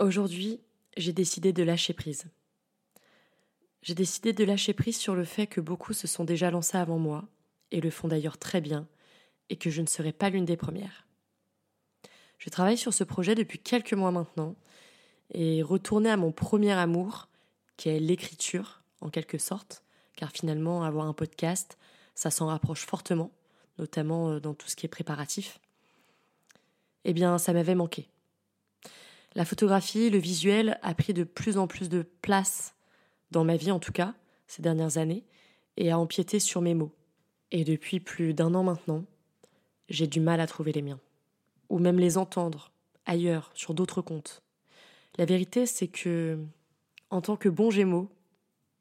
Aujourd'hui, j'ai décidé de lâcher prise. J'ai décidé de lâcher prise sur le fait que beaucoup se sont déjà lancés avant moi, et le font d'ailleurs très bien, et que je ne serai pas l'une des premières. Je travaille sur ce projet depuis quelques mois maintenant, et retourner à mon premier amour, qui est l'écriture, en quelque sorte, car finalement, avoir un podcast, ça s'en rapproche fortement, notamment euh, dans tout ce qui est préparatif, eh bien, ça m'avait manqué. La photographie, le visuel a pris de plus en plus de place dans ma vie en tout cas, ces dernières années, et a empiété sur mes mots. Et depuis plus d'un an maintenant, j'ai du mal à trouver les miens. Ou même les entendre, ailleurs, sur d'autres comptes. La vérité, c'est que, en tant que bon Gémeaux,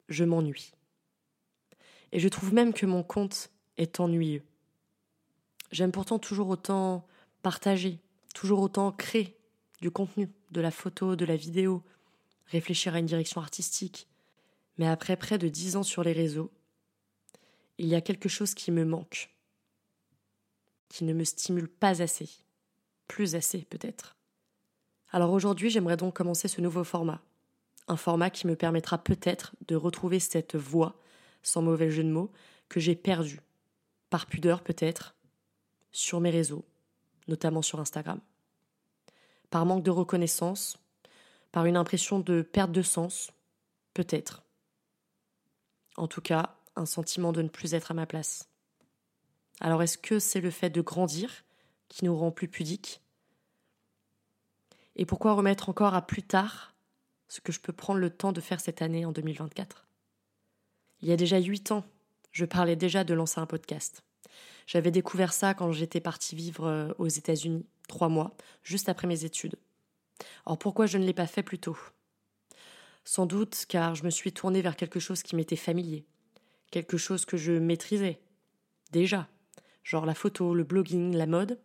je m'ennuie. Et je trouve même que mon compte est ennuyeux. J'aime pourtant toujours autant partager, toujours autant créer du contenu, de la photo, de la vidéo, réfléchir à une direction artistique. Mais après près de dix ans sur les réseaux, il y a quelque chose qui me manque, qui ne me stimule pas assez, plus assez peut-être. Alors aujourd'hui, j'aimerais donc commencer ce nouveau format, un format qui me permettra peut-être de retrouver cette voix, sans mauvais jeu de mots, que j'ai perdue, par pudeur peut-être, sur mes réseaux, notamment sur Instagram par manque de reconnaissance, par une impression de perte de sens, peut-être. En tout cas, un sentiment de ne plus être à ma place. Alors est-ce que c'est le fait de grandir qui nous rend plus pudiques? Et pourquoi remettre encore à plus tard ce que je peux prendre le temps de faire cette année en 2024 Il y a déjà huit ans, je parlais déjà de lancer un podcast. J'avais découvert ça quand j'étais partie vivre euh, aux États-Unis trois mois, juste après mes études. Alors pourquoi je ne l'ai pas fait plus tôt? Sans doute car je me suis tournée vers quelque chose qui m'était familier, quelque chose que je maîtrisais, déjà, genre la photo, le blogging, la mode.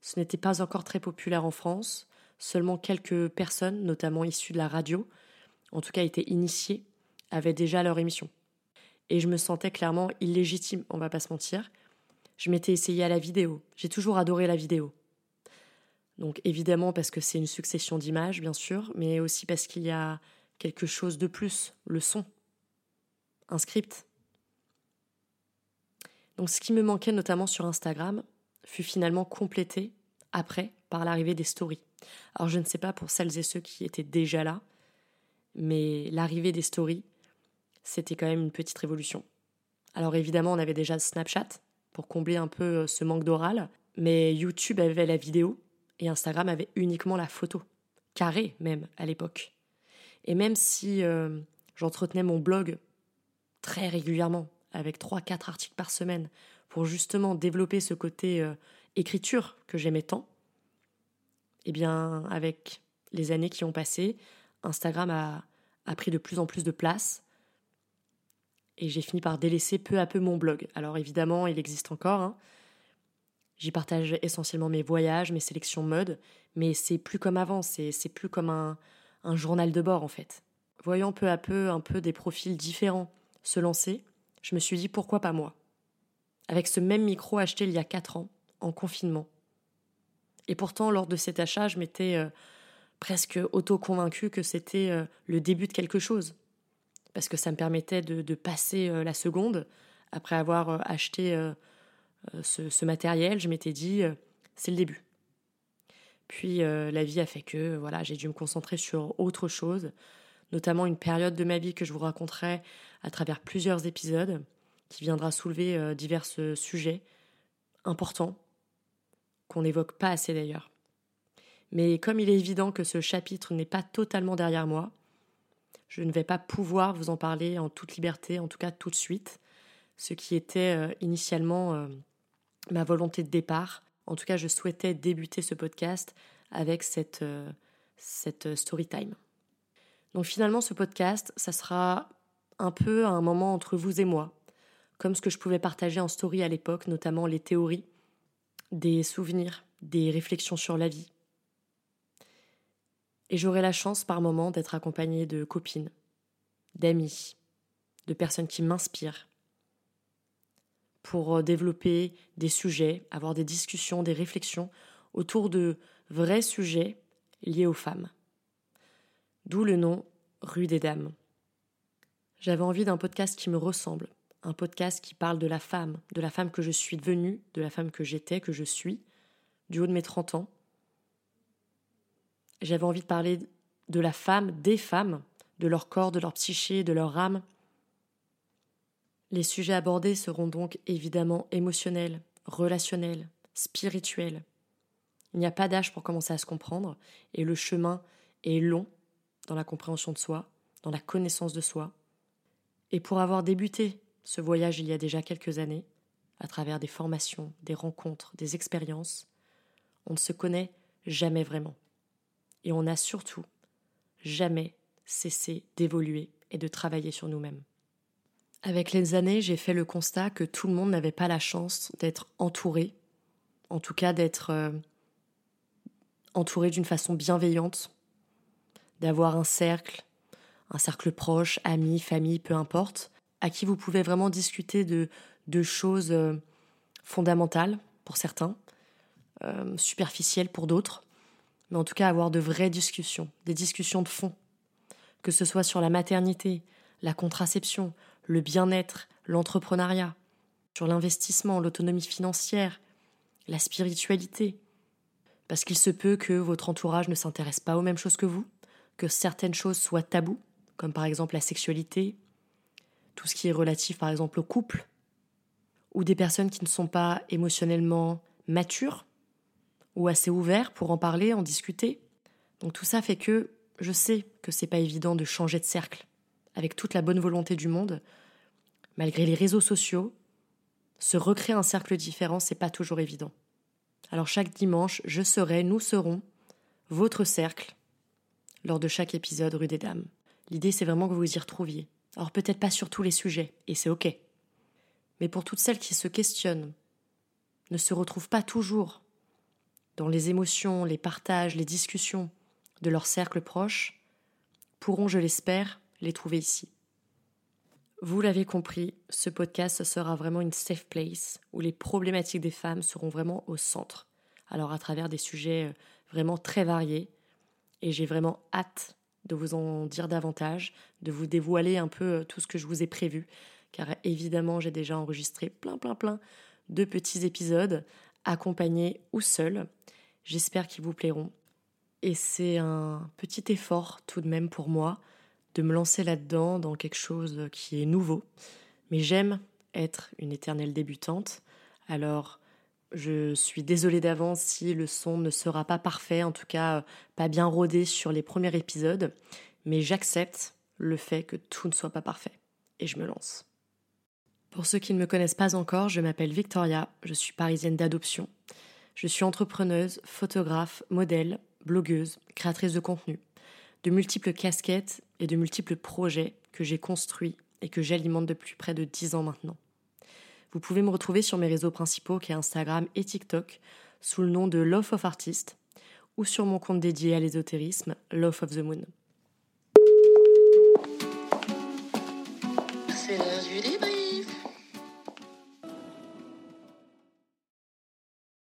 Ce n'était pas encore très populaire en France, seulement quelques personnes, notamment issues de la radio, en tout cas étaient initiées, avaient déjà leur émission. Et je me sentais clairement illégitime, on va pas se mentir, je m'étais essayée à la vidéo. J'ai toujours adoré la vidéo. Donc évidemment parce que c'est une succession d'images, bien sûr, mais aussi parce qu'il y a quelque chose de plus, le son, un script. Donc ce qui me manquait notamment sur Instagram fut finalement complété après par l'arrivée des stories. Alors je ne sais pas pour celles et ceux qui étaient déjà là, mais l'arrivée des stories, c'était quand même une petite révolution. Alors évidemment, on avait déjà Snapchat, pour combler un peu euh, ce manque d'oral. Mais YouTube avait la vidéo et Instagram avait uniquement la photo, carré même à l'époque. Et même si euh, j'entretenais mon blog très régulièrement, avec 3-4 articles par semaine, pour justement développer ce côté euh, écriture que j'aimais tant, eh bien, avec les années qui ont passé, Instagram a, a pris de plus en plus de place et j'ai fini par délaisser peu à peu mon blog. Alors évidemment, il existe encore. Hein. J'y partage essentiellement mes voyages, mes sélections mode, mais c'est plus comme avant, c'est plus comme un, un journal de bord en fait. Voyant peu à peu un peu des profils différents se lancer, je me suis dit pourquoi pas moi? Avec ce même micro acheté il y a 4 ans, en confinement. Et pourtant, lors de cet achat, je m'étais euh, presque auto-convaincue que c'était euh, le début de quelque chose parce que ça me permettait de, passer euh, la seconde. Après avoir euh, acheté euh, ce, matériel, je m'étais dit, c'est le début. Puis la vie a fait que voilà, j'ai dû me concentrer sur autre chose, notamment une période de ma vie que je vous raconterai à travers plusieurs épisodes, qui viendra soulever divers sujets importants qu'on n'évoque pas assez d'ailleurs. Mais comme il est évident que ce chapitre n'est pas totalement derrière moi, je ne vais pas pouvoir vous en parler en toute liberté, en tout cas tout de suite, ce qui était euh, initialement euh, ma volonté de départ. En tout cas, je souhaitais débuter ce podcast avec cette, euh, cette story time. Donc finalement, ce podcast, ça sera un peu un moment entre vous et moi, comme ce que je pouvais partager en story à l'époque, notamment les théories, des souvenirs, des réflexions sur la vie, et j'aurai la chance par moments d'être accompagnée de copines, d'amis, de personnes qui m'inspirent pour euh, développer des sujets, avoir des discussions, des réflexions autour de vrais sujets liées aux femmes. D'où le nom Rue des Dames. J'avais envie d'un podcast qui me ressemble, un podcast qui parle de la femme, de la femme que je suis devenue, de la femme que j'étais, que je suis, du haut de mes 30 ans. J'avais envie de parler de la femme, des femmes, de leur corps, de leur psyché, de leur âme. Les sujets abordés seront donc évidemment émotionnels, relationnels, spirituels. Il n'y a pas d'âge pour commencer à se comprendre, et le chemin est long dans la compréhension de soi, dans la connaissance de soi. Et pour avoir débuté ce voyage il y a déjà quelques années, à travers des formations, des rencontres, des expériences, on ne se connaît jamais vraiment. Et on n'a surtout jamais cessé d'évoluer et de travailler sur nous-mêmes. Avec les années, j'ai fait le constat que tout le monde n'avait pas la chance d'être entouré, en tout cas d'être euh, entouré d'une façon bienveillante, d'avoir un cercle, un cercle proche, amis, famille, peu importe, à qui vous pouvez vraiment discuter de, de choses euh, fondamentales pour certains, euh, superficielles pour d'autres, mais en tout cas avoir de vraies discussions, des discussions de fond, que ce soit sur la maternité, la contraception, le bien-être, l'entrepreneuriat, sur l'investissement, l'autonomie financière, la spiritualité. Parce qu'il se peut que votre entourage ne s'intéresse pas aux mêmes choses que vous, que certaines choses soient tabous, comme par exemple la sexualité, tout ce qui est relatif par exemple au couple, ou des personnes qui ne sont pas émotionnellement matures ou assez ouverts pour en parler, en discuter. Donc tout ça fait que je sais que c'est pas évident de changer de cercle avec toute la bonne volonté du monde, malgré les réseaux sociaux, se recréer un cercle différent, c'est pas toujours évident. Alors chaque dimanche, je serai, nous serons votre cercle lors de chaque épisode Rue des Dames. L'idée, c'est vraiment que vous y retrouviez. Alors peut-être pas sur tous les sujets, et c'est ok. Mais pour toutes celles qui se questionnent, ne se retrouvent pas toujours dans les émotions, les partages, les discussions de leur cercle proche, pourront, je l'espère, les trouver ici. Vous l'avez compris, ce podcast sera vraiment une safe place où les problématiques des femmes seront vraiment au centre. Alors à travers des sujets euh, vraiment très variés. Et j'ai vraiment hâte de vous en dire davantage, de vous dévoiler un peu euh, tout ce que je vous ai prévu. Car évidemment, j'ai déjà enregistré plein, plein, plein de petits épisodes, accompagnés ou seuls. J'espère qu'ils vous plairont. Et c'est un petit effort tout de même pour moi de me lancer là-dedans, dans quelque chose qui est nouveau. Mais j'aime être une éternelle débutante. Alors, je suis désolée d'avance si le son ne sera pas parfait, en tout cas pas bien rodé sur les premiers épisodes, mais j'accepte le fait que tout ne soit pas parfait. Et je me lance. Pour ceux qui ne me connaissent pas encore, je m'appelle Victoria, je suis parisienne d'adoption. Je suis entrepreneuse, photographe, modèle, blogueuse, créatrice de contenu de multiples casquettes et de multiples projets que j'ai construits et que j'alimente depuis près de 10 ans maintenant. Vous pouvez me retrouver sur mes réseaux principaux qui est Instagram et TikTok sous le nom de Love of Artist ou sur mon compte dédié à l'ésotérisme Love of the Moon. C'est l'heure du débrief.